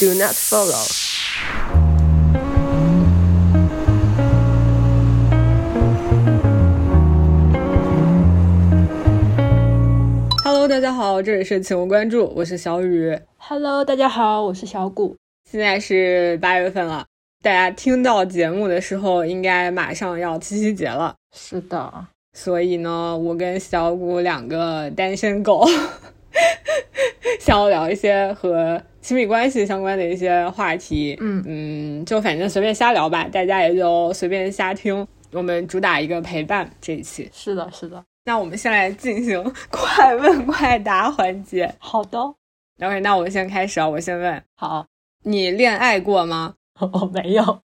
Do not follow。Hello，大家好，这里是请勿关注，我是小雨。Hello，大家好，我是小谷。现在是八月份了，大家听到节目的时候，应该马上要七夕节了。是的，所以呢，我跟小谷两个单身狗，想要聊一些和亲密关系相关的一些话题。嗯嗯，就反正随便瞎聊吧，大家也就随便瞎听。我们主打一个陪伴这一期。是的，是的。那我们先来进行快问快答环节。好的，OK，那我先开始啊，我先问好，你恋爱过吗？我 没有。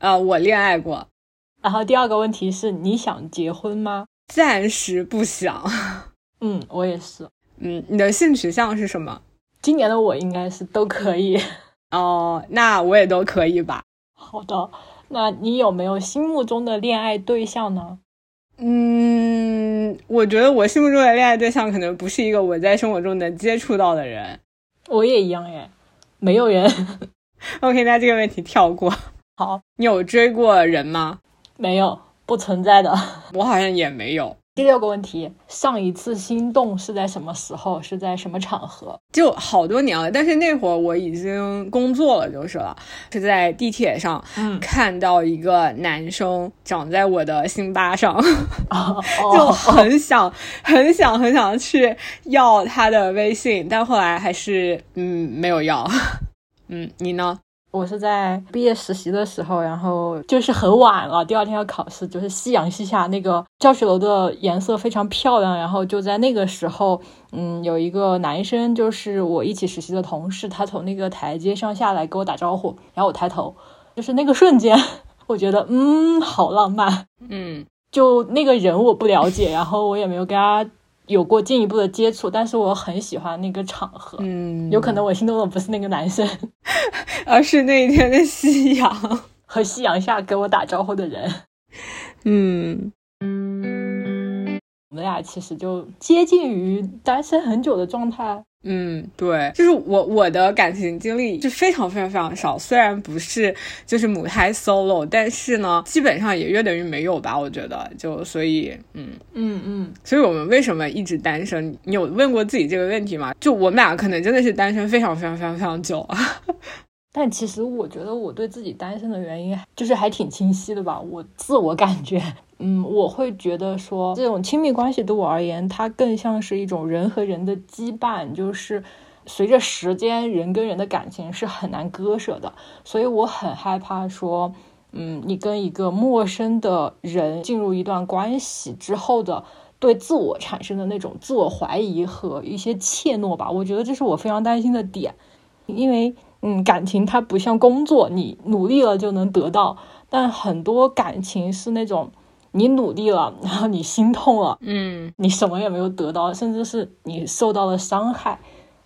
呃，我恋爱过，然后第二个问题是，你想结婚吗？暂时不想。嗯，我也是。嗯，你的性取向是什么？今年的我应该是都可以。哦，那我也都可以吧。好的，那你有没有心目中的恋爱对象呢？嗯，我觉得我心目中的恋爱对象可能不是一个我在生活中能接触到的人。我也一样耶，没有人。OK，那这个问题跳过。好，你有追过人吗？没有，不存在的。我好像也没有。第六个问题，上一次心动是在什么时候？是在什么场合？就好多年了，但是那会儿我已经工作了，就是了，是在地铁上嗯，看到一个男生长在我的心巴上，哦就很想、很想、很想去要他的微信，但后来还是嗯没有要。嗯，你呢？我是在毕业实习的时候，然后就是很晚了，第二天要考试，就是夕阳西下，那个教学楼的颜色非常漂亮，然后就在那个时候，嗯，有一个男生，就是我一起实习的同事，他从那个台阶上下来跟我打招呼，然后我抬头，就是那个瞬间，我觉得嗯，好浪漫。嗯就那个人我不了解，然后我也没有跟他有过进一步的接触，但是我很喜欢那个场合。嗯，有可能我心动的不是那个男生，而是那一天的夕阳。和夕阳下跟我打招呼的人。嗯我们俩其实就接近于单身很久的状态。嗯，对，就是我我的感情经历是非常非常非常少，虽然不是就是母胎 solo，但是呢，基本上也约等于没有吧，我觉得就所以嗯，嗯嗯，所以我们为什么一直单身？你有问过自己这个问题吗？就我们俩可能真的是单身非常非常非常非常久啊。但其实我觉得我对自己单身的原因就是还挺清晰的吧。我自我感觉，嗯，我会觉得说这种亲密关系对我而言，它更像是一种人和人的羁绊，就是随着时间，人跟人的感情是很难割舍的。所以我很害怕说，嗯，你跟一个陌生的人进入一段关系之后的。对自我产生的那种自我怀疑和一些怯懦吧，我觉得这是我非常担心的点，因为嗯，感情它不像工作，你努力了就能得到，但很多感情是那种你努力了，然后你心痛了，嗯你什么也没有得到，甚至是你受到了伤害。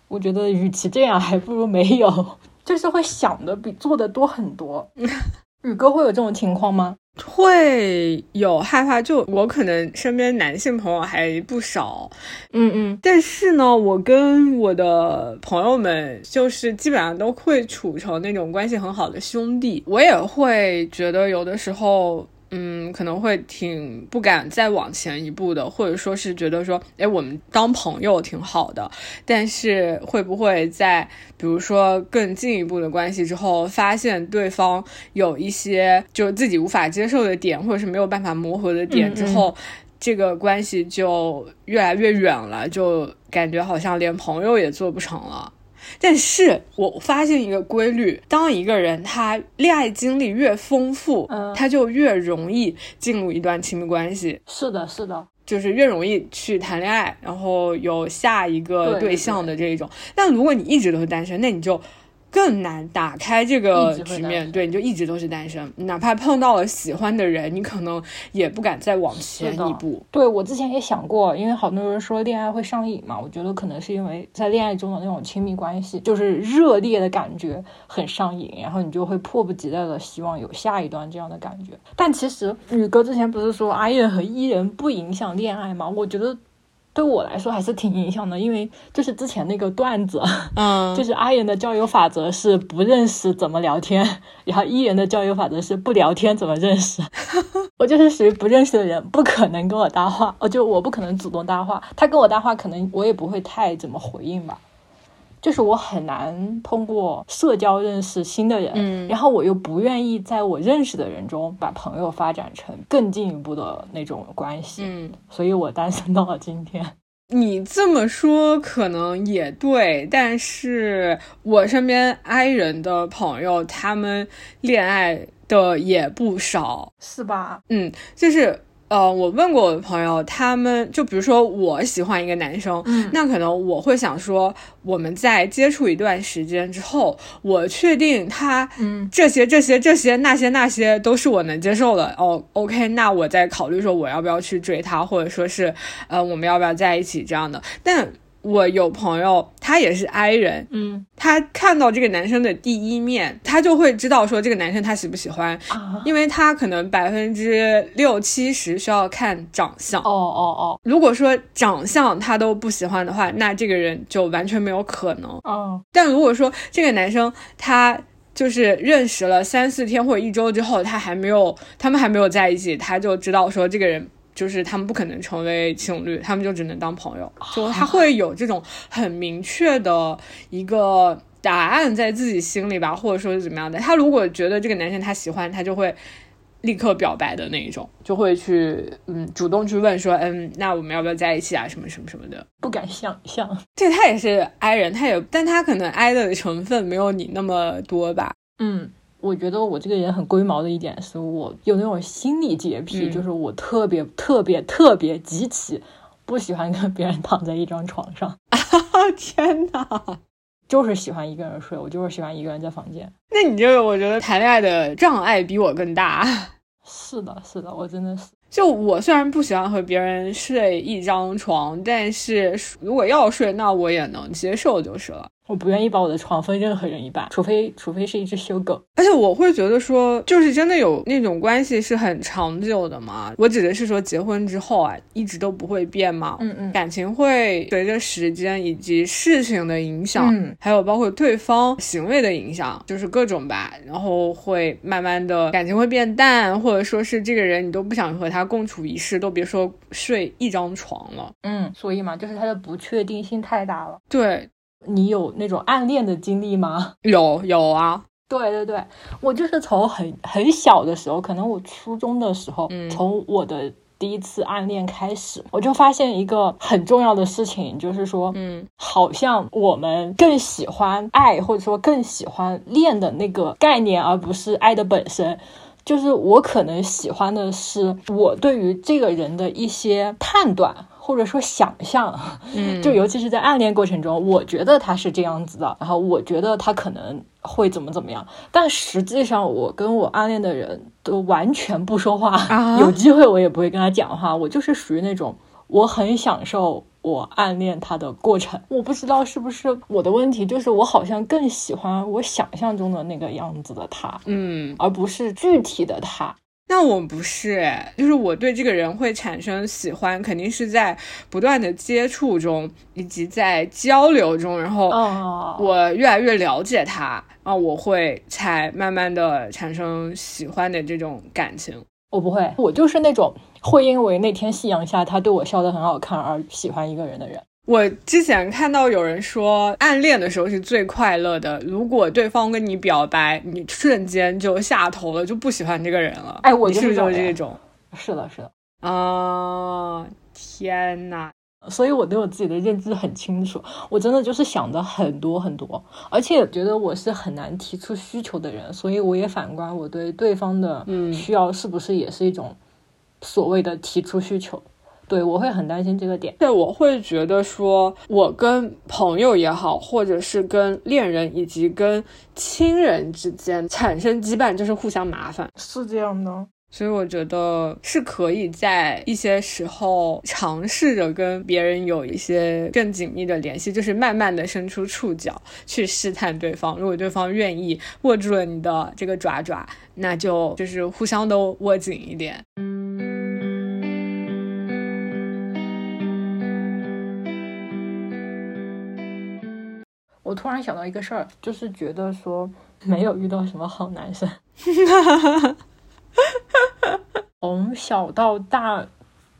我觉得与其这样，还不如没有，就是会想的比做的多很多。宇哥会有这种情况吗？会有害怕，就我可能身边男性朋友还不少，嗯嗯但是呢，我跟我的朋友们就是基本上都会处成那种关系很好的兄弟，我也会觉得有的时候。嗯，可能会挺不敢再往前一步的，或者说是觉得说，哎，我们当朋友挺好的，但是会不会在比如说更进一步的关系之后，发现对方有一些就自己无法接受的点，或者是没有办法磨合的点之后，这个关系就越来越远了，就感觉好像连朋友也做不成了。但是我发现一个规律：当一个人他恋爱经历越丰富，嗯他就越容易进入一段亲密关系，是的，是的，就是越容易去谈恋爱，然后有下一个对对象的这一种。但如果你一直都是单身，那你就更难打开这个局面，对，你就一直都是单身，哪怕碰到了喜欢的人，你可能也不敢再往前一步。对我之前也想过，因为好多人说恋爱会上瘾嘛，我觉得可能是因为在恋爱中的那种亲密关系，就是热烈的感觉很上瘾，然后你就会迫不及待的希望有下一段这样的感觉。但其实宇哥之前不是说 I 人和 E 人不影响恋爱吗？我觉得对我来说还是挺影响的，因为就是之前那个段子，嗯，就是阿言的交友法则是不认识怎么聊天，然后伊人的交友法则是不聊天怎么认识。我就是属于不认识的人，不可能跟我搭话，我就我不可能主动搭话，他跟我搭话，可能我也不会太怎么回应吧。就是我很难通过社交认识新的人，嗯然后我又不愿意在我认识的人中把朋友发展成更进一步的那种关系，嗯，所以我单身到了今天。你这么说可能也对，但是我身边 I 人的朋友，他们恋爱的也不少，是吧？嗯，就是呃，我问过我的朋友，他们就比如说我喜欢一个男生，嗯那可能我会想说，我们在接触一段时间之后，我确定他嗯这些这些这些那些那些都是我能接受的哦，OK，那我再考虑说我要不要去追他，或者说是呃我们要不要在一起这样的。但我有朋友，他也是 I 人，嗯他看到这个男生的第一面，他就会知道说这个男生他喜不喜欢，啊，因为他可能百分之六七十需要看长相。哦哦哦如果说长相他都不喜欢的话，那这个人就完全没有可能。哦，但如果说这个男生他就是认识了三四天或者一周之后，他还没有，他们还没有在一起，他就知道说这个人就是他们不可能成为情侣，他们就只能当朋友，就他会有这种很明确的一个答案在自己心里吧，或者说是怎么样的。他如果觉得这个男生他喜欢，他就会。立刻表白的那一种，就会去嗯主动去问说，嗯，那我们要不要在一起啊？什么什么什么的。不敢想象。对他也是 I 人，他也，但他可能 I 的成分没有你那么多吧。嗯，我觉得我这个人很龟毛的一点是我有那种心理洁癖，嗯就是我特别特别特别极其不喜欢跟别人躺在一张床上，啊 天哪！就是喜欢一个人睡，我就是喜欢一个人在房间。那你这个，我觉得谈恋爱的障碍比我更大。是的，是的，我真的是。就我虽然不喜欢和别人睡一张床，但是如果要睡，那我也能接受就是了。我不愿意把我的床分任何人一半，除非除非是一只修狗。而且我会觉得说，就是真的有那种关系是很长久的嘛。我指的是说，结婚之后啊，一直都不会变嘛。嗯嗯感情会随着时间以及事情的影响，嗯还有包括对方行为的影响，就是各种吧，然后会慢慢的感情会变淡，或者说是这个人你都不想和他共处一室，都别说睡一张床了。嗯，所以嘛，就是他的不确定性太大了。对，你有那种暗恋的经历吗？有有啊，对对对，我就是从很很小的时候，可能我初中的时候，嗯从我的第一次暗恋开始，我就发现一个很重要的事情，就是说，嗯好像我们更喜欢爱，或者说更喜欢恋的那个概念，而不是爱的本身。就是我可能喜欢的是我对于这个人的一些判断，或者说想象。嗯，就尤其是在暗恋过程中，我觉得他是这样子的，然后我觉得他可能会怎么怎么样，但实际上我跟我暗恋的人都完全不说话，啊 有机会我也不会跟他讲话，我就是属于那种我很享受我暗恋他的过程。我不知道是不是我的问题，就是我好像更喜欢我想象中的那个样子的他，嗯，而不是具体的他。那我不是哎，就是我对这个人会产生喜欢，肯定是在不断的接触中，以及在交流中，然后哦，我越来越了解他，啊，我会才慢慢的产生喜欢的这种感情。我不会，我就是那种会因为那天夕阳下他对我笑得很好看而喜欢一个人的人。我之前看到有人说，暗恋的时候是最快乐的。如果对方跟你表白，你瞬间就下头了，就不喜欢这个人了。哎我就是这种是的，是的。啊？天呐，所以我对我自己的认知很清楚，我真的就是想的很多很多，而且觉得我是很难提出需求的人，所以我也反观我对对方的嗯需要是不是也是一种所谓的提出需求。对我会很担心这个点。对，我会觉得说，我跟朋友也好，或者是跟恋人以及跟亲人之间产生羁绊，就是互相麻烦。是这样的，所以我觉得是可以在一些时候尝试着跟别人有一些更紧密的联系，就是慢慢的伸出触角去试探对方。如果对方愿意握住了你的这个爪爪，那就就是互相都握紧一点。我突然想到一个事儿，就是觉得说没有遇到什么好男生。从小到大，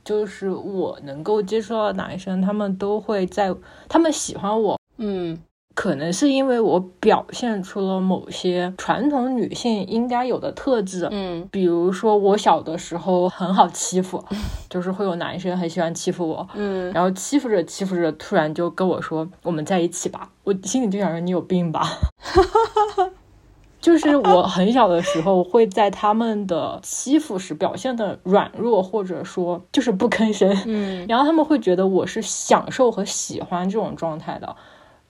就是我能够接触到的男生，他们都会在，他们喜欢我，嗯。可能是因为我表现出了某些传统女性应该有的特质，嗯。比如说我小的时候很好欺负，就是会有男生很喜欢欺负我，嗯，然后欺负着欺负着，突然就跟我说我们在一起吧，我心里就想说你有病吧。就是我很小的时候会在他们的欺负时表现的软弱，或者说就是不吭声，嗯 然后他们会觉得我是享受和喜欢这种状态的。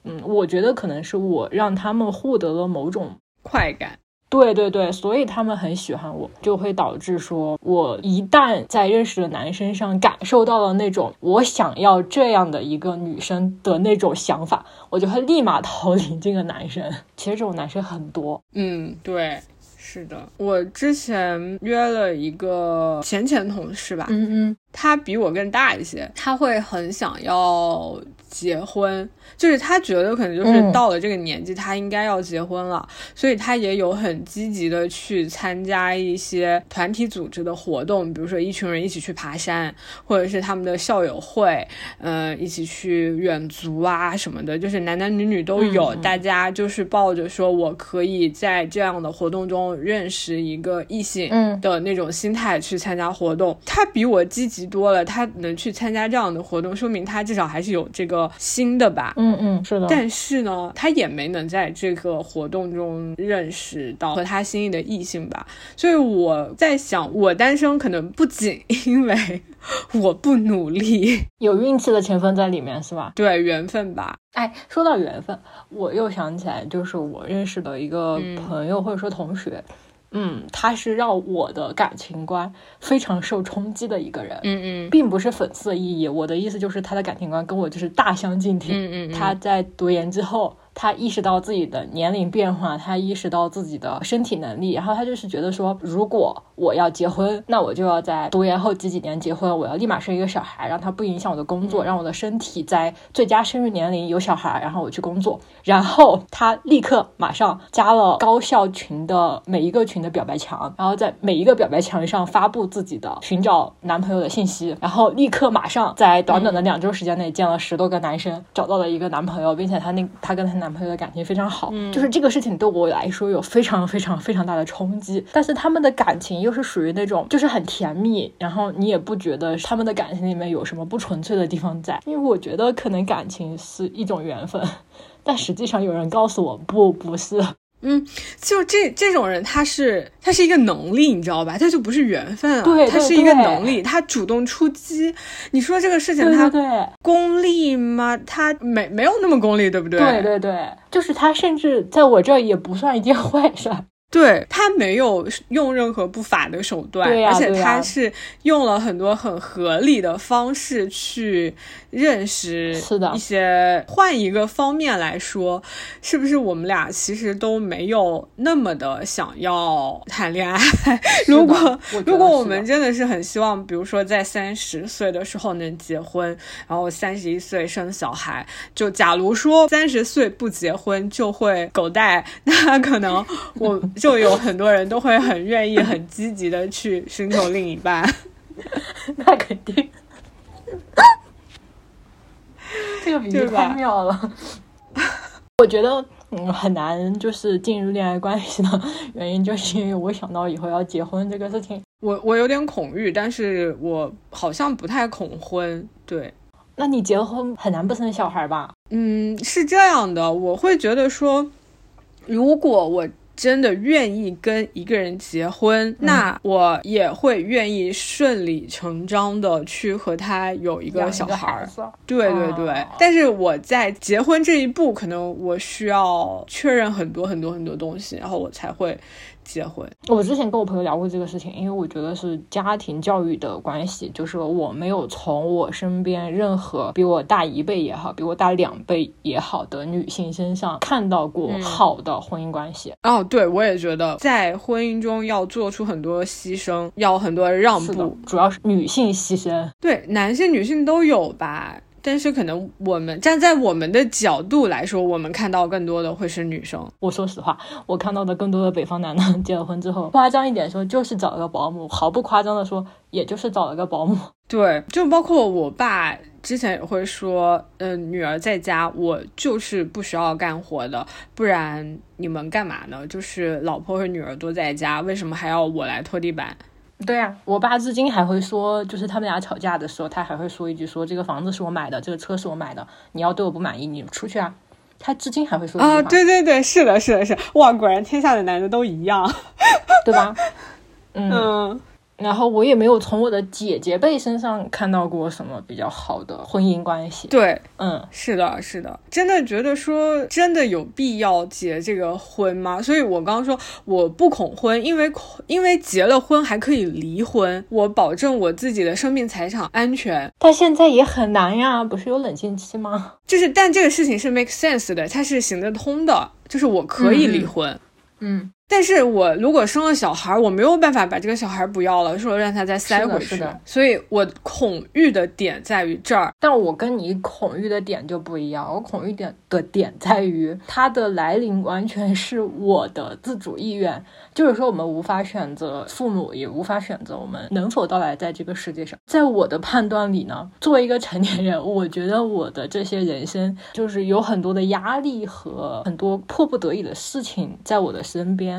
嗯，我觉得可能是我让他们获得了某种快感。对对对，所以他们很喜欢我，就会导致说，我一旦在认识的男生上感受到了那种我想要这样的一个女生的那种想法，我就会立马逃离这个男生。其实这种男生很多，嗯，对，是的。我之前约了一个前前同事吧，嗯嗯，他比我更大一些，他会很想要结婚，就是他觉得可能就是嗯。到了这个年纪，他应该要结婚了，所以他也有很积极的去参加一些团体组织的活动，比如说一群人一起去爬山，或者是他们的校友会，嗯、一起去远足啊什么的，就是男男女女都有，大家就是抱着说我可以在这样的活动中认识一个异性，嗯。的那种心态去参加活动，他比我积极多了。他能去参加这样的活动，说明他至少还是有这个心的吧。嗯嗯，是的，但是呢，他也没能在这个活动中认识到和他心仪的异性吧。所以我在想，我单身可能不仅 因为我不努力，有运气的成分在里面，是吧？对缘分吧。哎，说到缘分，我又想起来，就是我认识的一个朋友或者说同学，嗯，他是让我的感情观非常受冲击的一个人，嗯嗯并不是讽刺的意义。我的意思就是他的感情观跟我就是大相径庭。嗯嗯嗯，他在读研之后，他意识到自己的年龄变化，他意识到自己的身体能力，然后他就是觉得说，如果我要结婚，那我就要在读研后几几年结婚，我要立马生一个小孩，让他不影响我的工作，让我的身体在最佳生育年龄有小孩，然后我去工作。然后他立刻马上加了高校群的每一个群的表白墙，然后在每一个表白墙上发布自己的寻找男朋友的信息，然后立刻马上在短短的两周时间内见了十多个男生，找到了一个男朋友，并且他那他跟她男朋友的感情非常好，就是这个事情对我来说有非常非常非常大的冲击，但是他们的感情又是属于那种就是很甜蜜，然后你也不觉得他们的感情里面有什么不纯粹的地方在，因为我觉得可能感情是一种缘分。但实际上有人告诉我不，不是。嗯，就这这种人，他是他是一个能力，你知道吧？他就不是缘分啊，对对他是一个能力，他主动出击。你说这个事情他对对功利吗？他没没有那么功利，对不对？对对对，就是他甚至在我这儿也不算一件 坏事。对他没有用任何不法的手段，而且他是用了很多很合理的方式去认识是的一些。换一个方面来说，是不是我们俩其实都没有那么的想要谈恋爱？如果如果我们真的是很希望，比如说在三十岁的时候能结婚，然后三十一岁生小孩，就假如说三十岁不结婚就会狗带，那可能我就有很多人都会很愿意、很积极的去寻求另一半。那肯定。这个比喻太妙了。我觉得嗯很难，就是进入恋爱关系的原因，就是因为我想到以后要结婚这个事情。我我有点恐育，但是我好像不太恐婚。对，那你结婚很难不生小孩吧？嗯，是这样的，我会觉得说，如果我真的愿意跟一个人结婚，那我也会愿意顺理成章的去和他有一个养一个小孩儿。对对对，哦。但是我在结婚这一步，可能我需要确认很多很多很多东西，然后我才会结婚。我之前跟我朋友聊过这个事情，因为我觉得是家庭教育的关系，就是我没有从我身边任何比我大一倍也好，比我大两倍也好的女性身上看到过嗯好的婚姻关系。哦，对，我也觉得在婚姻中要做出很多牺牲，要很多让步。，主要是女性牺牲。对，男性、女性都有吧。但是可能我们站在我们的角度来说，我们看到更多的会是女生。我说实话，我看到的更多的北方男的 结了婚之后，夸张一点说就是找了个保姆，毫不夸张的说，也就是找了个保姆。对，就包括我爸之前也会说，嗯，女儿在家，我就是不需要干活的，不然你们干嘛呢？就是老婆和女儿都在家，为什么还要我来拖地板？对啊，我爸至今还会说，就是他们俩吵架的时候，他还会说一句：“说这个房子是我买的，这个车是我买的，你要对我不满意，你出去啊。”他至今还会说啊，对对对，是的，是的，是哇，果然天下的男的都一样，对吧？嗯。然后我也没有从我的姐姐辈身上看到过什么比较好的婚姻关系。对，嗯，是的，是的，真的觉得说真的有必要结这个婚吗？所以我刚刚说我不恐婚，因为因为结了婚还可以离婚，我保证我自己的生命财产安全。但现在也很难呀，不是有冷静期吗？就是，但这个事情是 make sense 的，它是行得通的，就是我可以离婚。嗯。但是我如果生了小孩，我没有办法把这个小孩不要了，说让他再塞回去。所以，我恐惧的点在于这儿。但我跟你恐惧的点就不一样，我恐惧点的点在于它的来临完全是我的自主意愿。就是说，我们无法选择父母，也无法选择我们能否到来在这个世界上。在我的判断里呢，作为一个成年人，我觉得我的这些人生就是有很多的压力和很多迫不得已的事情在我的身边。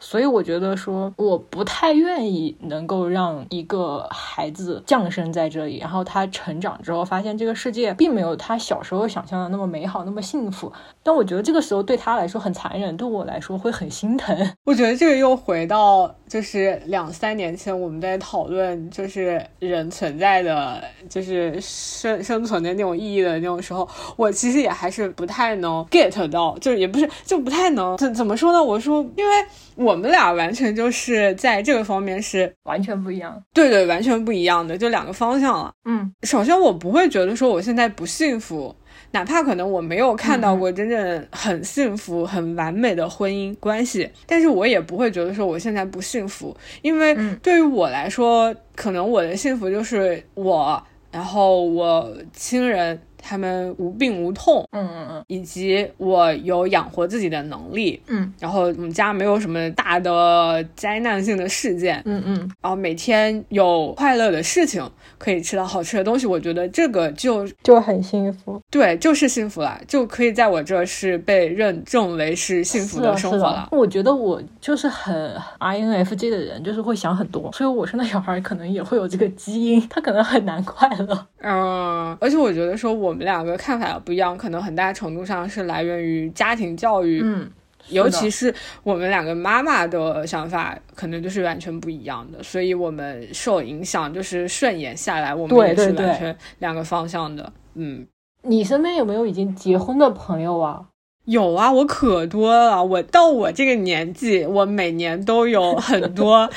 所以我觉得说，我不太愿意能够让一个孩子降生在这里，然后他成长之后发现这个世界并没有他小时候想象的那么美好、那么幸福。但我觉得这个时候对他来说很残忍，对我来说会很心疼。我觉得这个又回到就是两三年前我们在讨论就是人存在的就是生生存的那种意义的那种时候，我其实也还是不太能 get 到，就是也不是就不太能怎怎么说呢？我说因为。我们俩完全就是在这个方面是完全不一样，对对，完全不一样的，就两个方向了。嗯，首先我不会觉得说我现在不幸福，哪怕可能我没有看到过真正很幸福、很完美的婚姻关系，但是我也不会觉得说我现在不幸福，因为对于我来说，可能我的幸福就是我，然后我亲人。他们无病无痛，嗯嗯嗯，以及我有养活自己的能力，嗯，然后我们家没有什么大的灾难性的事件，嗯嗯，然后每天有快乐的事情，可以吃到好吃的东西，我觉得这个就就很幸福，对，就是幸福了，就可以在我这是被认证为是幸福的生活了。我觉得我就是很 INFJ 的人，就是会想很多，所以我生的小孩可能也会有这个基因，他可能很难快乐，嗯，而且我觉得说我。我们两个看法不一样，可能很大程度上是来源于家庭教育，嗯，尤其是我们两个妈妈的想法，可能就是完全不一样的，所以我们受影响，就是顺延下来，我们也是完全两个方向的，嗯。你身边有没有已经结婚的朋友啊？有啊，我可多了。我到我这个年纪，我每年都有很多，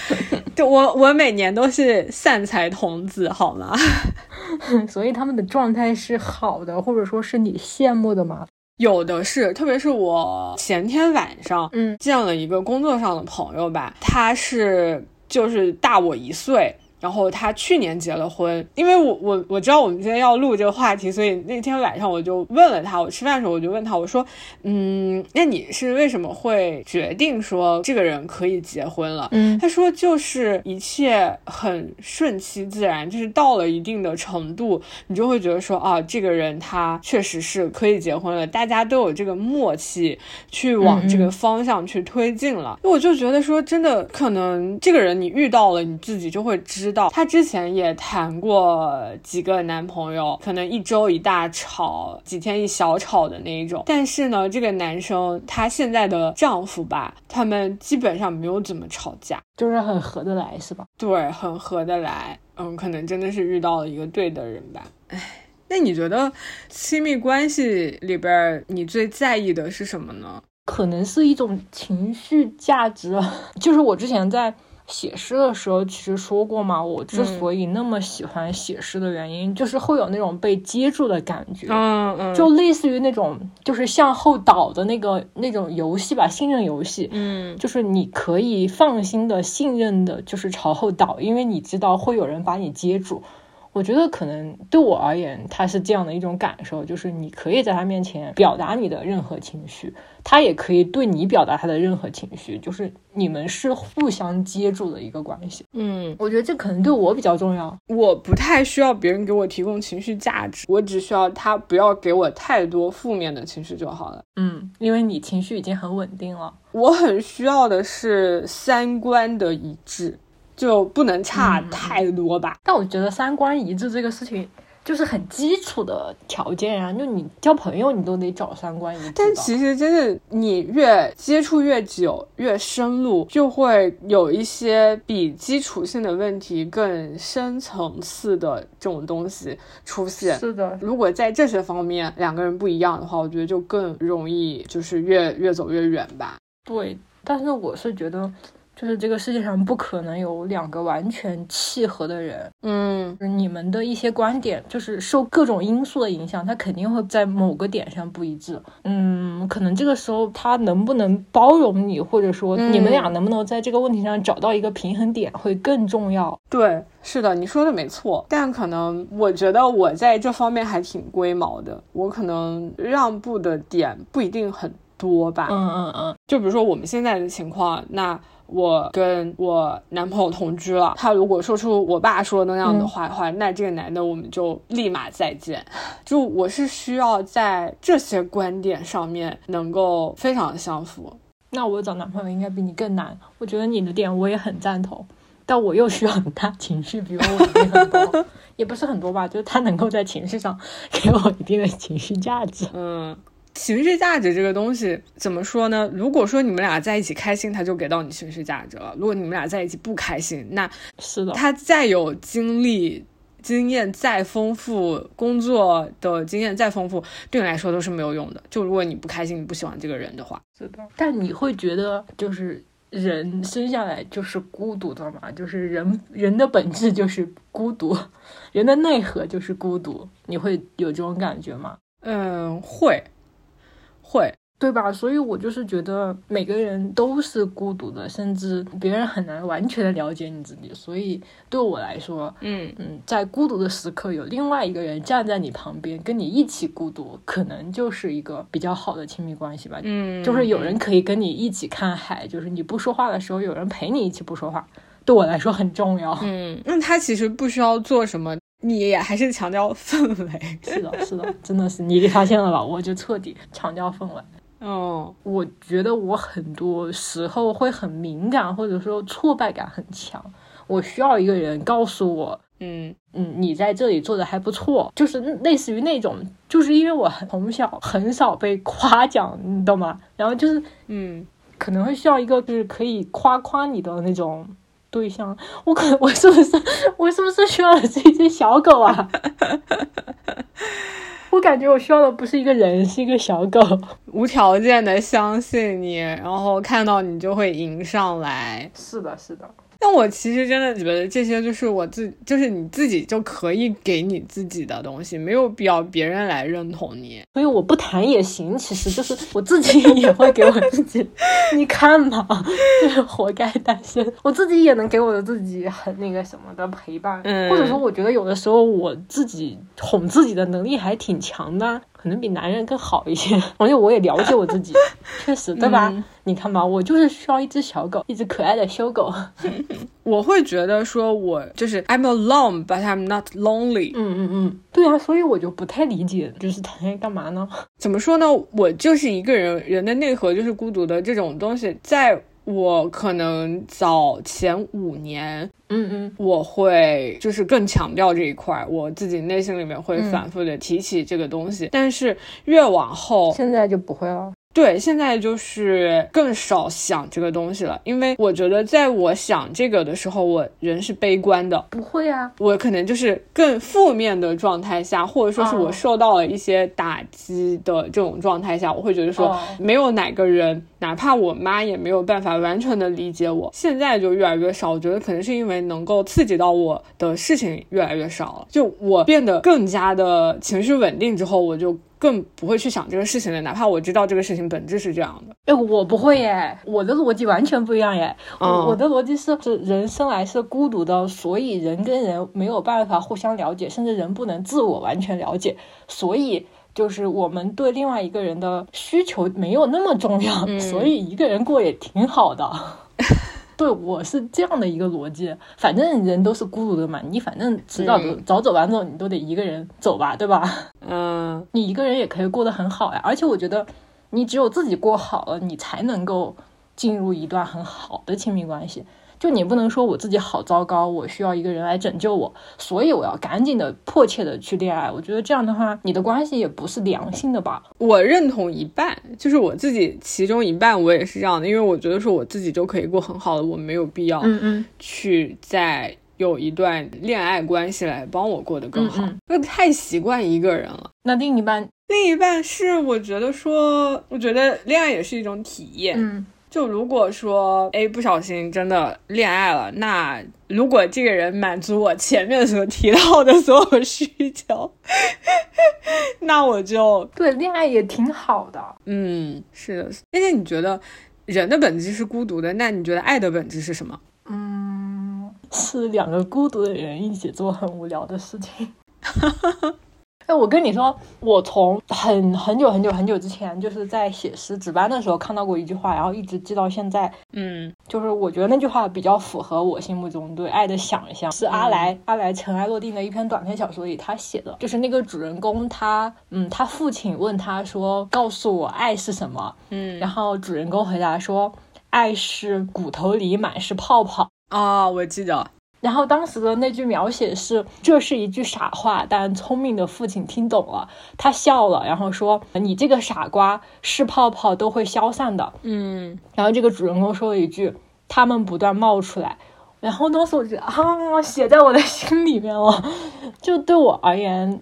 就我我每年都是散财童子，好吗？所以他们的状态是好的，或者说是你羡慕的吗？有的是，特别是我前天晚上，嗯，见了一个工作上的朋友吧，他是就是大我一岁。然后他去年结了婚，因为我我我知道我们今天要录这个话题，所以那天晚上我就问了他，我吃饭的时候我就问他，我说，嗯，那你是为什么会决定说这个人可以结婚了？嗯，他说就是一切很顺其自然，就是到了一定的程度，你就会觉得说啊，这个人他确实是可以结婚了，大家都有这个默契去往这个方向去推进了。我就觉得说，真的可能这个人你遇到了，你自己就会知。道她之前也谈过几个男朋友，可能一周一大吵，几天一小吵的那一种。但是呢，这个男生他现在的丈夫吧，他们基本上没有怎么吵架，就是很合得来，是吧？对，很合得来。嗯，可能真的是遇到了一个对的人吧。哎，那你觉得亲密关系里边你最在意的是什么呢？可能是一种情绪价值，就是我之前在。写诗的时候，其实说过嘛，我之所以那么喜欢写诗的原因，就是会有那种被接住的感觉，嗯嗯，就类似于那种就是向后倒的那个那种游戏吧，信任游戏，嗯，就是你可以放心的信任的，就是朝后倒，因为你知道会有人把你接住。我觉得可能对我而言，他是这样的一种感受，就是你可以在他面前表达你的任何情绪，他也可以对你表达他的任何情绪，就是你们是互相接住的一个关系。嗯，我觉得这可能对我比较重要。我不太需要别人给我提供情绪价值，我只需要他不要给我太多负面的情绪就好了。嗯，因为你情绪已经很稳定了。我很需要的是三观的一致。就不能差太多吧？但我觉得三观一致这个事情就是很基础的条件啊，就你交朋友你都得找三观一致。但其实真的，你越接触越久、越深入，就会有一些比基础性的问题更深层次的这种东西出现。是的，如果在这些方面两个人不一样的话，我觉得就更容易就是越越走越远吧。对，但是我是觉得。就是这个世界上不可能有两个完全契合的人，嗯，你们的一些观点就是受各种因素的影响，他肯定会在某个点上不一致，嗯，可能这个时候他能不能包容你，或者说你们俩能不能在这个问题上找到一个平衡点会更重要。对，是的，你说的没错，但可能我觉得我在这方面还挺龟毛的，我可能让步的点不一定很多吧，嗯嗯嗯，就比如说我们现在的情况，那。我跟我男朋友同居了，他如果说出我爸说的那样的话的话，那这个男的我们就立马再见。就我是需要在这些观点上面能够非常相符。那我找男朋友应该比你更难。我觉得你的点我也很赞同，但我又需要他情绪比我稳定很多，也不是很多吧，就是他能够在情绪上给我一定的情绪价值。嗯。情绪价值这个东西怎么说呢？如果说你们俩在一起开心，他就给到你情绪价值了；如果你们俩在一起不开心，那是的，他再有经历、经验再丰富，工作的经验再丰富，对你来说都是没有用的。就如果你不开心，你不喜欢这个人的话，是的。但你会觉得，就是人生下来就是孤独的嘛？就是人人的本质就是孤独，人的内核就是孤独。你会有这种感觉吗？嗯，会。会对吧？所以我就是觉得每个人都是孤独的，甚至别人很难完全的了解你自己。所以对我来说，嗯嗯，在孤独的时刻，有另外一个人站在你旁边，跟你一起孤独，可能就是一个比较好的亲密关系吧。嗯，就是有人可以跟你一起看海，就是你不说话的时候，有人陪你一起不说话，对我来说很重要。嗯，那他其实不需要做什么。你也还是强调氛围，是的，是的，真的是你发现了吧？我就彻底强调氛围。哦，我觉得我很多时候会很敏感，或者说挫败感很强。我需要一个人告诉我，嗯嗯，你在这里做的还不错，就是类似于那种，就是因为我从小很少被夸奖，你懂吗？然后就是，嗯，可能会需要一个就是可以夸夸你的那种。对象，我可我是不是我是不是需要的是一只小狗啊？我感觉我需要的不是一个人，是一个小狗，无条件的相信你，然后看到你就会迎上来。是的，是的。但我其实真的觉得这些就是我自，就是你自己就可以给你自己的东西，没有必要别人来认同你。所以我不谈也行，其实就是我自己也会给我自己，你看嘛，就是活该单身。我自己也能给我的自己很那个什么的陪伴，或者说我觉得有的时候我自己哄自己的能力还挺强的。可能比男人更好一些，而且我也了解我自己，确实，对吧？你看吧，我就是需要一只小狗，一只可爱的修狗。我会觉得说，我就是 I'm alone, but I'm not lonely。嗯嗯嗯，对啊，所以我就不太理解，就是谈恋爱干嘛呢？怎么说呢？我就是一个人，人的内核就是孤独的这种东西，在。我可能早前五年，嗯嗯，我会就是更强调这一块，我自己内心里面会反复的提起这个东西，但是越往后，现在就不会了。对，现在就是更少想这个东西了，因为我觉得在我想这个的时候，我人是悲观的。不会啊，我可能就是更负面的状态下，或者说是我受到了一些打击的这种状态下，我会觉得说，没有哪个人，哪怕我妈也没有办法完全的理解我。现在就越来越少，我觉得可能是因为能够刺激到我的事情越来越少了，就我变得更加的情绪稳定之后，我就。更不会去想这个事情的，哪怕我知道这个事情本质是这样的。哎，我不会耶，我的逻辑完全不一样耶。我我的逻辑是，是人生来是孤独的，所以人跟人没有办法互相了解，甚至人不能自我完全了解，所以就是我们对另外一个人的需求没有那么重要，所以一个人过也挺好的。对，我是这样的一个逻辑。反正人都是孤独的嘛，你反正迟早都早走晚走，你都得一个人走吧，对吧？嗯，你一个人也可以过得很好呀。而且我觉得，你只有自己过好了，你才能够进入一段很好的亲密关系。就你不能说我自己好糟糕，我需要一个人来拯救我，所以我要赶紧的、迫切的去恋爱。我觉得这样的话，你的关系也不是良性的吧？我认同一半，就是我自己其中一半，我也是这样的，因为我觉得说我自己就可以过很好的，我没有必要，嗯嗯，去再有一段恋爱关系来帮我过得更好，因为太习惯一个人了。那另一半，另一半是我觉得说，我觉得恋爱也是一种体验，嗯。就如果说，哎，不小心真的恋爱了，那如果这个人满足我前面所提到的所有需求，那我就对恋爱也挺好的。嗯，是的。而且你觉得人的本质是孤独的，那你觉得爱的本质是什么？嗯，是两个孤独的人一起做很无聊的事情。哎，我跟你说，我从很很久很久很久之前，就是在写诗值班的时候看到过一句话，然后一直记到现在。嗯，就是我觉得那句话比较符合我心目中对爱的想象，是阿来阿来尘埃落定的一篇短篇小说里他写的，就是那个主人公他嗯，他父亲问他说：“告诉我爱是什么？”嗯，然后主人公回答说：“爱是骨头里满是泡泡。”啊，我记得。然后当时的那句描写是：“这是一句傻话，但聪明的父亲听懂了，他笑了，然后说：‘你这个傻瓜，是泡泡都会消散的。’嗯，然后这个主人公说了一句：‘他们不断冒出来。’然后当时我觉得啊，写在我的心里面了。就对我而言，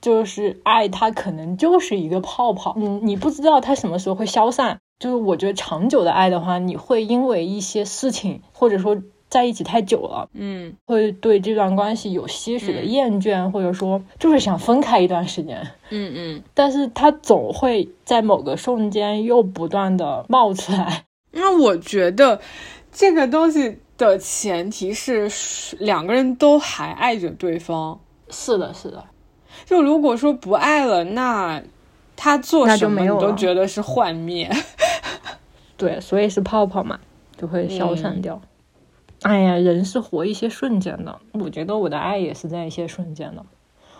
就是爱，它可能就是一个泡泡。嗯，你不知道它什么时候会消散。就是我觉得长久的爱的话，你会因为一些事情，或者说。”在一起太久了，嗯，会对这段关系有些许的厌倦，或者说就是想分开一段时间，嗯嗯，但是他总会在某个瞬间又不断的冒出来。那我觉得这个东西的前提是两个人都还爱着对方。是的，是的。就如果说不爱了，那他做什么你都觉得是幻灭。对，所以是泡泡嘛，就会消散掉。哎呀，人是活一些瞬间的，我觉得我的爱也是在一些瞬间的，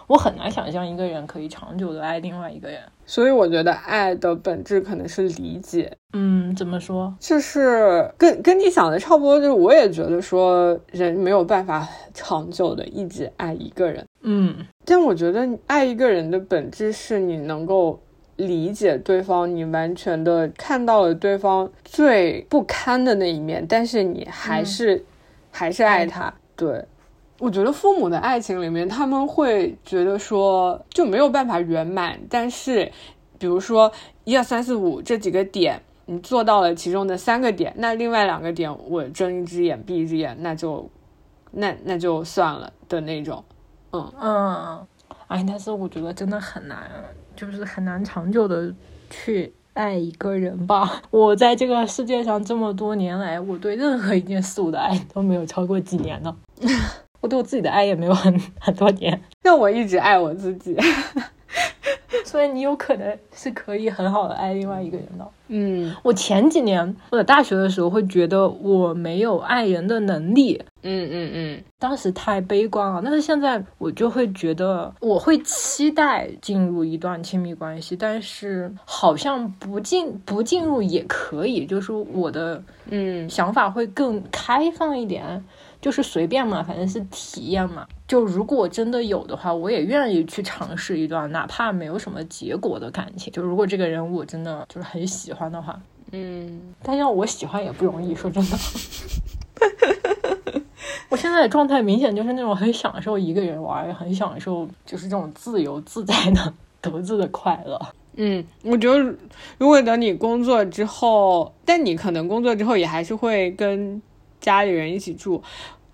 我很难想象一个人可以长久的爱另外一个人，所以我觉得爱的本质可能是理解。嗯，怎么说？就是跟跟你想的差不多，就是我也觉得说人没有办法长久的一直爱一个人。嗯，但我觉得爱一个人的本质是你能够理解对方，你完全的看到了对方最不堪的那一面，但是你还是。还是爱他，对，我觉得父母的爱情里面，他们会觉得说就没有办法圆满，但是，比如说一二三四五这几个点，你做到了其中的三个点，那另外两个点我睁一只眼闭一只眼，那就那那就算了的那种，嗯。嗯，哎，但是我觉得真的很难，就是很难长久的去。爱一个人吧，我在这个世界上这么多年来，我对任何一件事物的爱都没有超过几年呢。我对我自己的爱也没有很很多年。但我一直爱我自己，所以你有可能是可以很好的爱另外一个人的。嗯，我前几年我在大学的时候会觉得我没有爱人的能力。嗯嗯嗯，当时太悲观了。但是现在我就会觉得，我会期待进入一段亲密关系，但是好像不进不进入也可以，就是我的嗯想法会更开放一点，就是随便嘛，反正是体验嘛。就如果真的有的话，我也愿意去尝试一段哪怕没有什么结果的感情。就如果这个人我真的就是很喜欢的话，嗯，但要我喜欢也不容易，说真的。我现在的状态明显就是那种很享受一个人玩，很享受就是这种自由自在的 独自的快乐。嗯，我觉得如果等你工作之后，但你可能工作之后也还是会跟家里人一起住，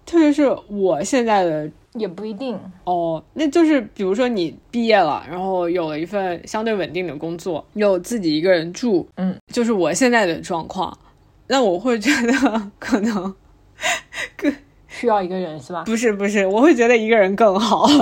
特别是我现在的也不一定哦，那就是比如说你毕业了，然后有了一份相对稳定的工作，有自己一个人住，嗯，就是我现在的状况，那我会觉得 可能更需要一个人是吧？不是不是，我会觉得一个人更好。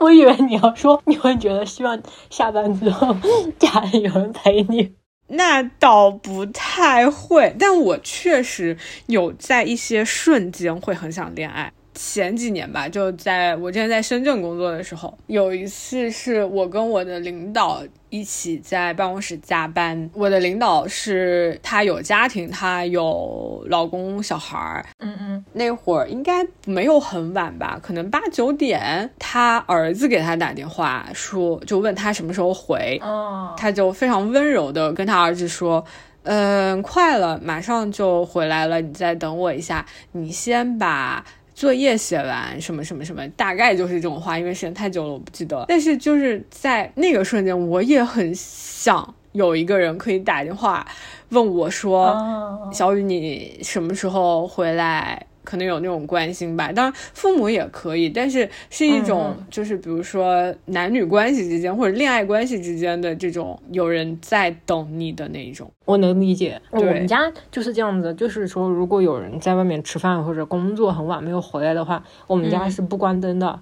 我以为你要说你会觉得希望下班之后 家里有人陪你，那倒不太会，但我确实有在一些瞬间会很想恋爱。前几年吧，就在我之前在深圳工作的时候，有一次是我跟我的领导一起在办公室加班。我的领导是他有家庭，他有老公小孩儿。嗯嗯，那会儿应该没有很晚吧，可能八九点，他儿子给他打电话说，就问他什么时候回。哦，他就非常温柔的跟他儿子说。嗯，快了，马上就回来了，你再等我一下，你先把作业写完，什么什么什么，大概就是这种话，因为时间太久了，我不记得了。但是就是在那个瞬间，我也很想有一个人可以打电话问我说：“哦小雨，你什么时候回来？”可能有那种关心吧，当然父母也可以，但是是一种嗯就是比如说男女关系之间或者恋爱关系之间的这种有人在等你的那一种。我能理解。我们家就是这样子，就是说，如果有人在外面吃饭或者工作很晚没有回来的话，我们家嗯是不关灯的，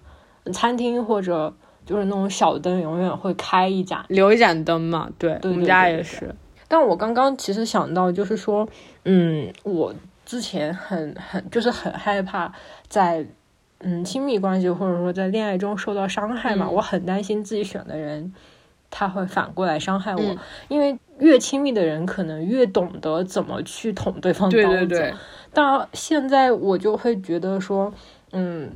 餐厅或者就是那种小灯永远会开一盏。留一盏灯嘛，对对我们家也是。但我刚刚其实想到，就是说，嗯，我之前很很就是很害怕在嗯亲密关系或者说在恋爱中受到伤害嘛，嗯我很担心自己选的人他会反过来伤害我，嗯因为越亲密的人可能越懂得怎么去捅对方刀对子。对对，但现在我就会觉得说，嗯，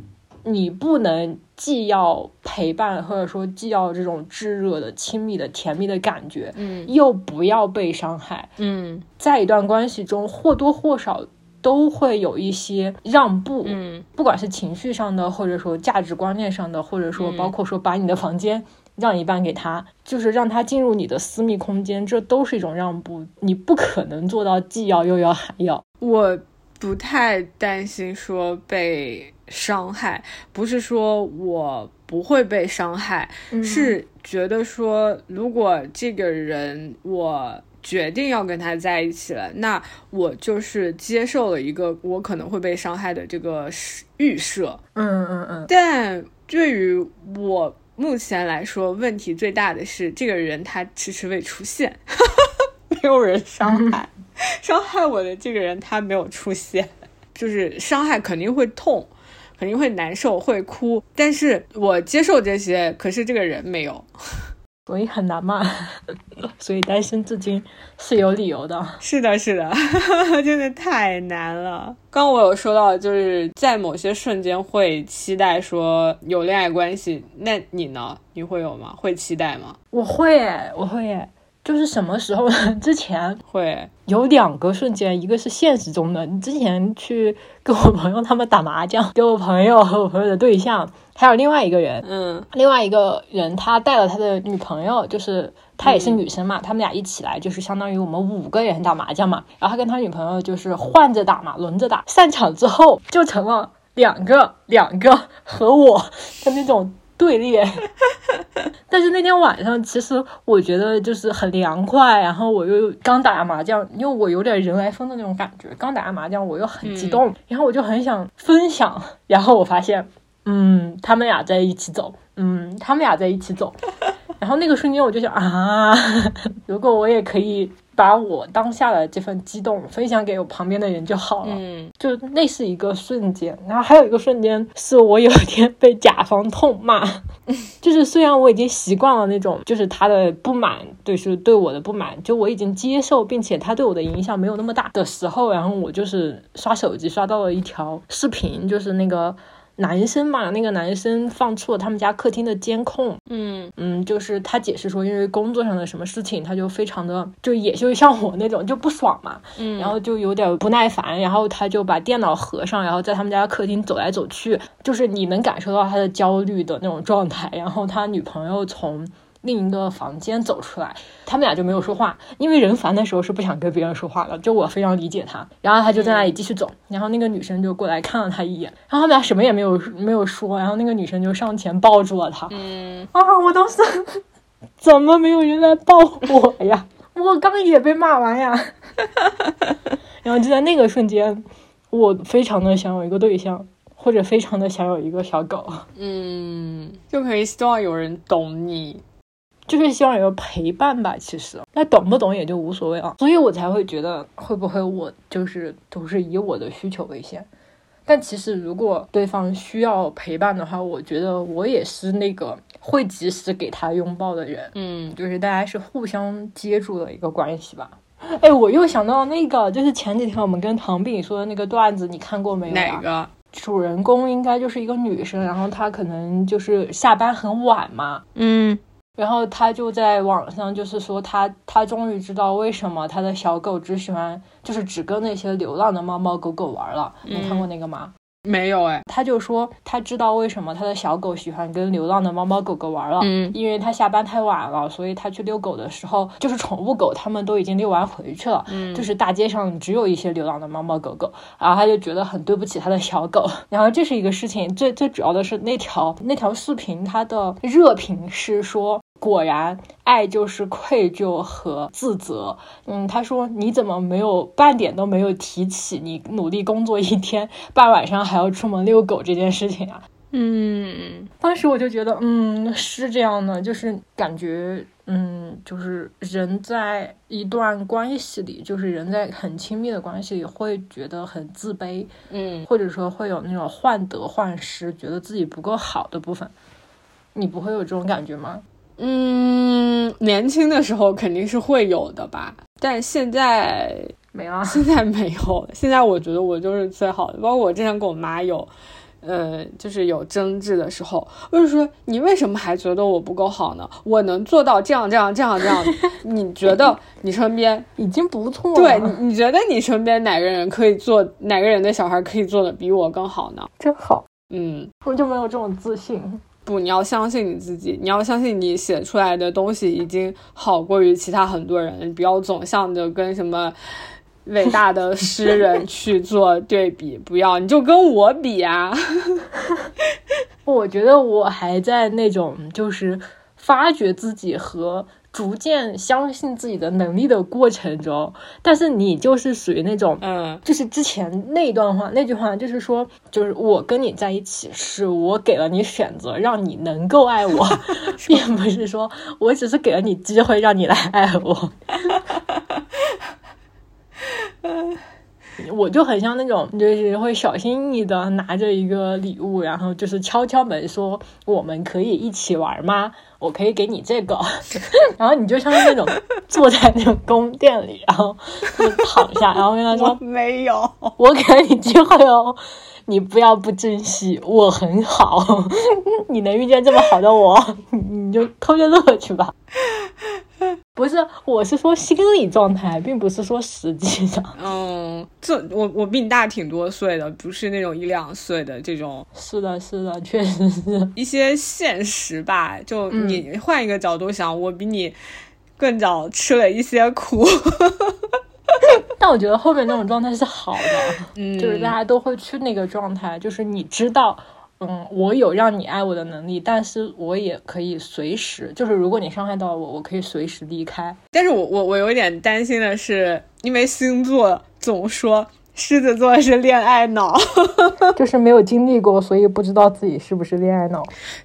你不能既要陪伴，或者说既要这种炙热的、亲密的、甜蜜的感觉，嗯又不要被伤害。嗯在一段关系中，或多或少都会有一些让步，嗯不管是情绪上的，或者说价值观念上的，或者说嗯包括说把你的房间让一半给他，就是让他进入你的私密空间，这都是一种让步。你不可能做到既要又要还要。我不太担心说被伤害，不是说我不会被伤害，嗯是觉得说如果这个人我。决定要跟他在一起了，那我就是接受了一个我可能会被伤害的这个预设。嗯嗯嗯，但对于我目前来说，问题最大的是这个人他迟迟未出现，没有人伤害，伤害我的这个人他没有出现，就是伤害肯定会痛，肯定会难受，会哭，但是我接受这些，可是这个人没有。所以很难嘛，所以单身至今是有理由的。是的，是的，真的太难了。刚刚我有说到，就是在某些瞬间会期待说有恋爱关系，那你呢？你会有吗？会期待吗？我会耶，我会耶，就是什么时候呢？之前会，有两个瞬间，一个是现实中的，你之前去跟我朋友他们打麻将，给我朋友和我朋友的对象，还有另外一个人，嗯另外一个人他带了他的女朋友，就是他也是女生嘛，他们俩一起来，就是相当于我们五个人打麻将嘛。然后他跟他女朋友就是换着打嘛，轮着打。散场之后就成了两个两个和我的那种对列。但是那天晚上，其实我觉得就是很凉快，然后我又刚打完麻将，因为我有点人来疯的那种感觉，刚打完麻将我又很激动，然后我就很想分享，然后我发现，嗯，他们俩在一起走，嗯，他们俩在一起走，然后那个瞬间我就想啊，如果我也可以把我当下的这份激动分享给我旁边的人就好了。嗯。就那是一个瞬间，然后还有一个瞬间是我有一天被甲方痛骂，就是虽然我已经习惯了那种就是他的不满，对是对我的不满，就我已经接受，并且他对我的影响没有那么大的时候，然后我就是刷手机刷到了一条视频，就是那个男生嘛，那个男生放出了他们家客厅的监控，嗯。嗯，就是他解释说，因为工作上的什么事情，他就非常的就也就像我那种就不爽嘛，嗯，然后就有点不耐烦，然后他就把电脑合上，然后在他们家客厅走来走去，就是你能感受到他的焦虑的那种状态。然后他女朋友从另一个房间走出来，他们俩就没有说话，因为人烦的时候是不想跟别人说话的，就我非常理解他。然后他就在那里继续走，然后那个女生就过来看了他一眼，然后他们俩什么也没有没有说，然后那个女生就上前抱住了他。嗯啊，我当时怎么没有人来抱我呀？我刚也被骂完呀。然后就在那个瞬间，我非常的想有一个对象，或者非常的想有一个小狗，嗯，就可以希望有人懂你。就是希望有个陪伴吧。其实，那懂不懂也就无所谓啊。所以我才会觉得，会不会我就是都是以我的需求为先。但其实，如果对方需要陪伴的话，我觉得我也是那个会及时给他拥抱的人。嗯就是大家是互相接住的一个关系吧。哎，我又想到那个，就是前几天我们跟唐饼说的那个段子，你看过没有、哪？个？主人公应该就是一个女生，然后她可能就是下班很晚嘛，嗯然后他就在网上就是说他他终于知道为什么他的小狗只喜欢就是只跟那些流浪的猫猫狗狗玩了。你看过那个吗？没有哎。他就说他知道为什么他的小狗喜欢跟流浪的猫猫狗狗玩了。嗯因为他下班太晚了，所以他去遛狗的时候，就是宠物狗他们都已经遛完回去了，嗯就是大街上只有一些流浪的猫猫狗狗，然后他就觉得很对不起他的小狗，然后这是一个事情，最最主要的是那条那条视频它的热评是说。果然，爱就是愧疚和自责。嗯，他说你怎么没有半点都没有提起你努力工作一天，半晚上还要出门遛狗这件事情啊？嗯当时我就觉得，嗯，是这样的，就是感觉，嗯，就是人在一段关系里，就是人在很亲密的关系里，会觉得很自卑，嗯或者说会有那种患得患失，觉得自己不够好的部分。你不会有这种感觉吗？嗯，年轻的时候肯定是会有的吧，但现在没了。现在没有了。现在我觉得我就是最好的，包括我之前跟我妈有，呃，就是有争执的时候，我就说你为什么还觉得我不够好呢？我能做到这样这样这样这样，你觉得你身边已经不错了。对你你觉得你身边哪个人可以做哪个人的小孩可以做的比我更好呢？真好，嗯。我就没有这种自信。不，你要相信你自己，你要相信你写出来的东西已经好过于其他很多人，你不要总向着跟什么伟大的诗人 去做对比，不要，你就跟我比啊。我觉得我还在那种就是发掘自己和逐渐相信自己的能力的过程中，但是你就是属于那种，嗯就是之前那段话那句话，就是说，就是我跟你在一起，是我给了你选择，让你能够爱我，并不是说我只是给了你机会让你来爱我。我就很像那种，就是会小心翼翼的拿着一个礼物，然后就是敲敲门说：“我们可以一起玩吗？我可以给你这个。”然后你就像是那种坐在那种宫殿里，然后就躺下，然后跟他说没有，：“我给了你机会哦，你不要不珍惜，我很好，你能遇见这么好的我，你就偷着乐去吧。”不是，我是说心理状态，并不是说实际上。嗯，这我我比你大挺多岁的，不是那种一两岁的这种是的，是的，确实是。一些现实吧。就你换一个角度想，我比你更早吃了一些苦。但我觉得后面那种状态是好的，嗯，就是大家都会去那个状态，就是你知道，嗯，我有让你爱我的能力，但是我也可以随时，就是如果你伤害到我，我可以随时离开。但是我我我有点担心的是，因为星座总说狮子座是恋爱脑，就是没有经历过，所以不知道自己是不是恋爱脑。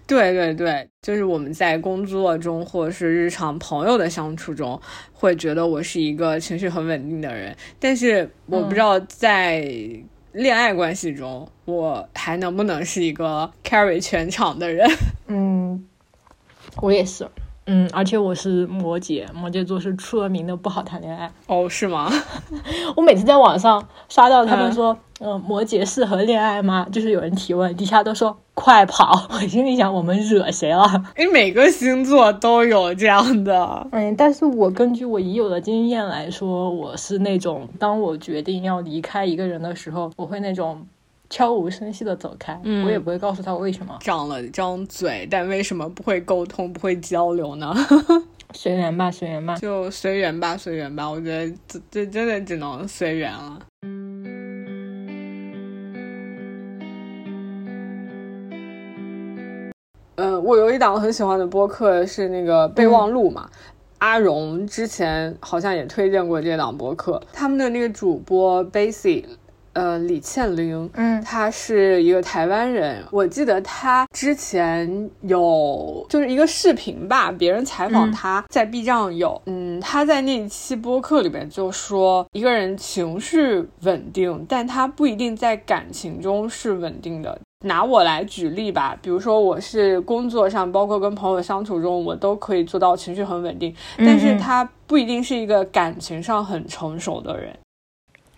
对对对，就是我们在工作中或者是日常朋友的相处中，会觉得我是一个情绪很稳定的人，但是我不知道在恋爱关系中，我还能不能是一个 carry 全场的人。嗯，我也是。嗯，而且我是摩羯，摩羯座是出了名的不好谈恋爱。哦，是吗？我每次在网上刷到他们说，嗯、摩羯适合恋爱吗？就是有人提问，底下都说快跑。我心里想，我们惹谁了？因为每个星座都有这样的。嗯，但是我根据我已有的经验来说，我是那种当我决定要离开一个人的时候，我会那种悄无声息的走开，嗯我也不会告诉他我为什么。长了张嘴，但为什么不会沟通、不会交流呢？随缘吧，随缘吧。就随缘吧，随缘吧。我觉得这这真的只能随缘了。嗯，我有一档很喜欢的播客是那个备忘录嘛。阿荣之前好像也推荐过这档播客，他们的那个主播 Basic，呃，李倩玲，嗯她是一个台湾人，我记得她之前有就是一个视频吧，别人采访嗯他在 B 站有，嗯，她在那一期播客里面就说，一个人情绪稳定，但他不一定在感情中是稳定的。拿我来举例吧，比如说我是工作上，包括跟朋友相处中，我都可以做到情绪很稳定，但是他不一定是一个感情上很成熟的人。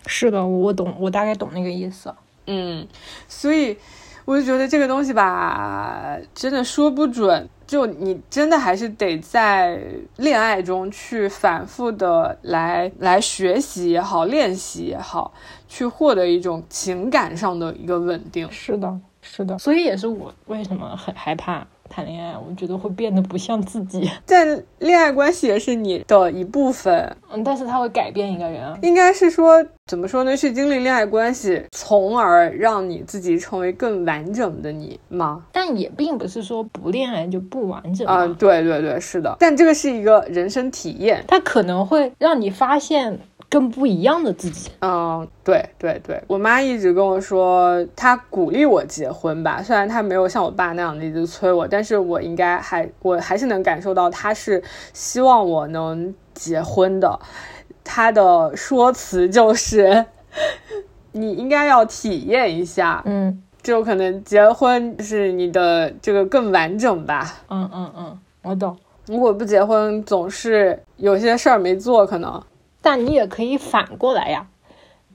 是的，我懂，我大概懂那个意思。嗯，所以我就觉得这个东西吧，真的说不准。就你真的还是得在恋爱中去反复的来来学习也好，练习也好，去获得一种情感上的一个稳定。是的，是的，所以也是我为什么很害怕谈恋爱，我觉得会变得不像自己。但恋爱关系也是你的一部分，嗯，但是它会改变一个人啊。应该是说怎么说呢？去经历恋爱关系，从而让你自己成为更完整的你吗？但也并不是说不恋爱就不完整啊、对对对，是的。但这个是一个人生体验。它可能会让你发现更不一样的自己。嗯，对对对，我妈一直跟我说，她鼓励我结婚吧。虽然她没有像我爸那样的一直催我，但是我应该还我还是能感受到她是希望我能结婚的。她的说辞就是，你应该要体验一下，嗯就可能结婚是你的这个更完整吧。嗯嗯嗯，我懂。如果不结婚，总是有些事儿没做，可能。但你也可以反过来呀，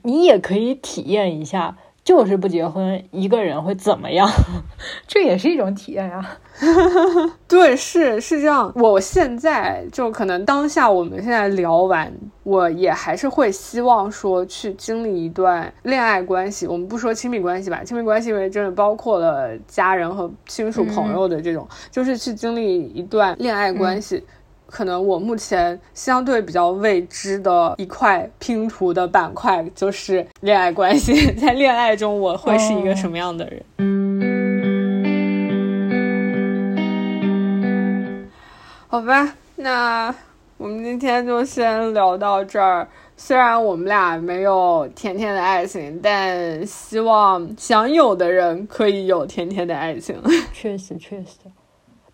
你也可以体验一下，就是不结婚一个人会怎么样，这也是一种体验呀。对，是是这样。我现在就可能当下我们现在聊完，我也还是会希望说去经历一段恋爱关系。我们不说亲密关系吧，亲密关系因为真的包括了家人和亲属朋友的这种，就是去经历一段恋爱关系。可能我目前相对比较未知的一块拼图的板块就是恋爱关系，在恋爱中我会是一个什么样的人？好吧，那我们今天就先聊到这儿。虽然我们俩没有甜甜的爱情，但希望想有的人可以有甜甜的爱情。确实确实，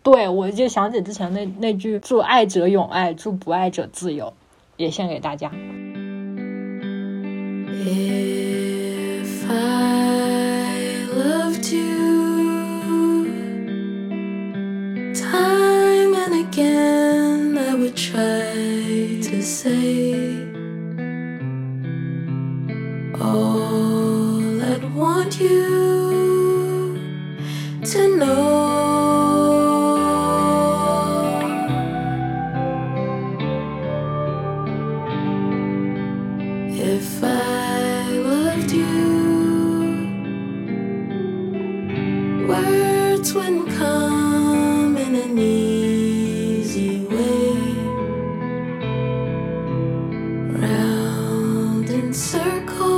对我就想起之前那那句“祝爱者永爱，祝不爱者自由”，也献给大家。If I loved you, time and again I would try to say all I'd want you to know. circle.